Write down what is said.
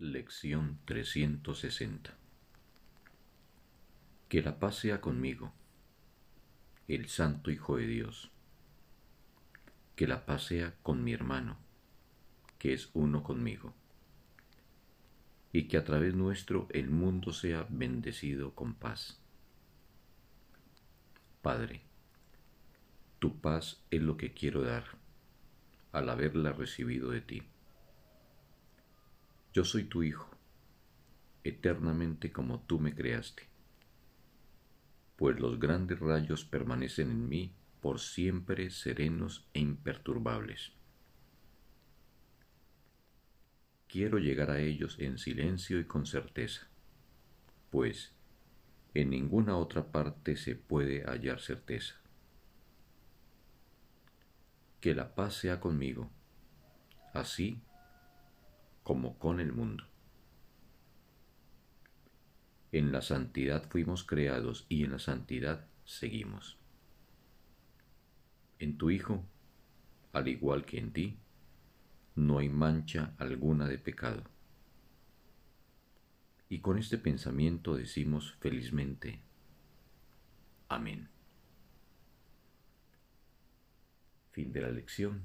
Lección 360 Que la paz sea conmigo, el Santo Hijo de Dios. Que la paz sea con mi hermano, que es uno conmigo. Y que a través nuestro el mundo sea bendecido con paz. Padre, tu paz es lo que quiero dar al haberla recibido de ti. Yo soy tu Hijo, eternamente como tú me creaste, pues los grandes rayos permanecen en mí por siempre serenos e imperturbables. Quiero llegar a ellos en silencio y con certeza, pues en ninguna otra parte se puede hallar certeza. Que la paz sea conmigo, así como con el mundo. En la santidad fuimos creados y en la santidad seguimos. En tu Hijo, al igual que en ti, no hay mancha alguna de pecado. Y con este pensamiento decimos felizmente, Amén. Fin de la lección